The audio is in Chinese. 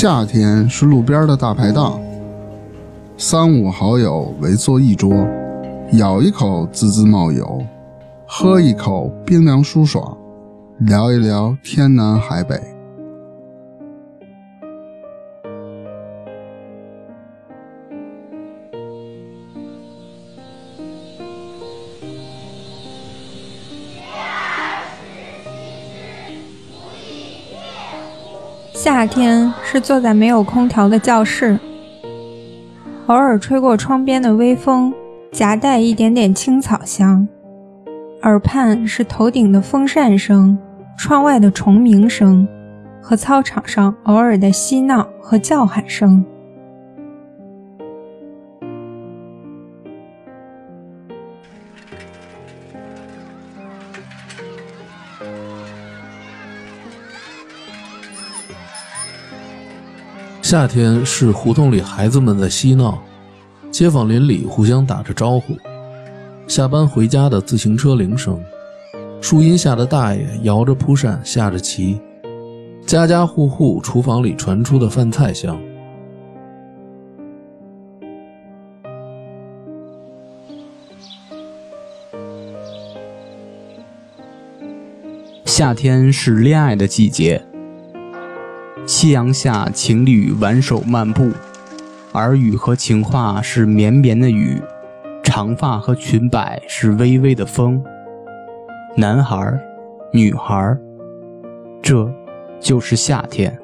夏天是路边的大排档，三五好友围坐一桌，咬一口滋滋冒油，喝一口冰凉舒爽，聊一聊天南海北。夏天是坐在没有空调的教室，偶尔吹过窗边的微风，夹带一点点青草香；耳畔是头顶的风扇声、窗外的虫鸣声和操场上偶尔的嬉闹和叫喊声。夏天是胡同里孩子们在嬉闹，街坊邻里互相打着招呼，下班回家的自行车铃声，树荫下的大爷摇着蒲扇下着棋，家家户户厨房里传出的饭菜香。夏天是恋爱的季节。夕阳下，情侣挽手漫步，耳语和情话是绵绵的雨，长发和裙摆是微微的风。男孩，女孩，这就是夏天。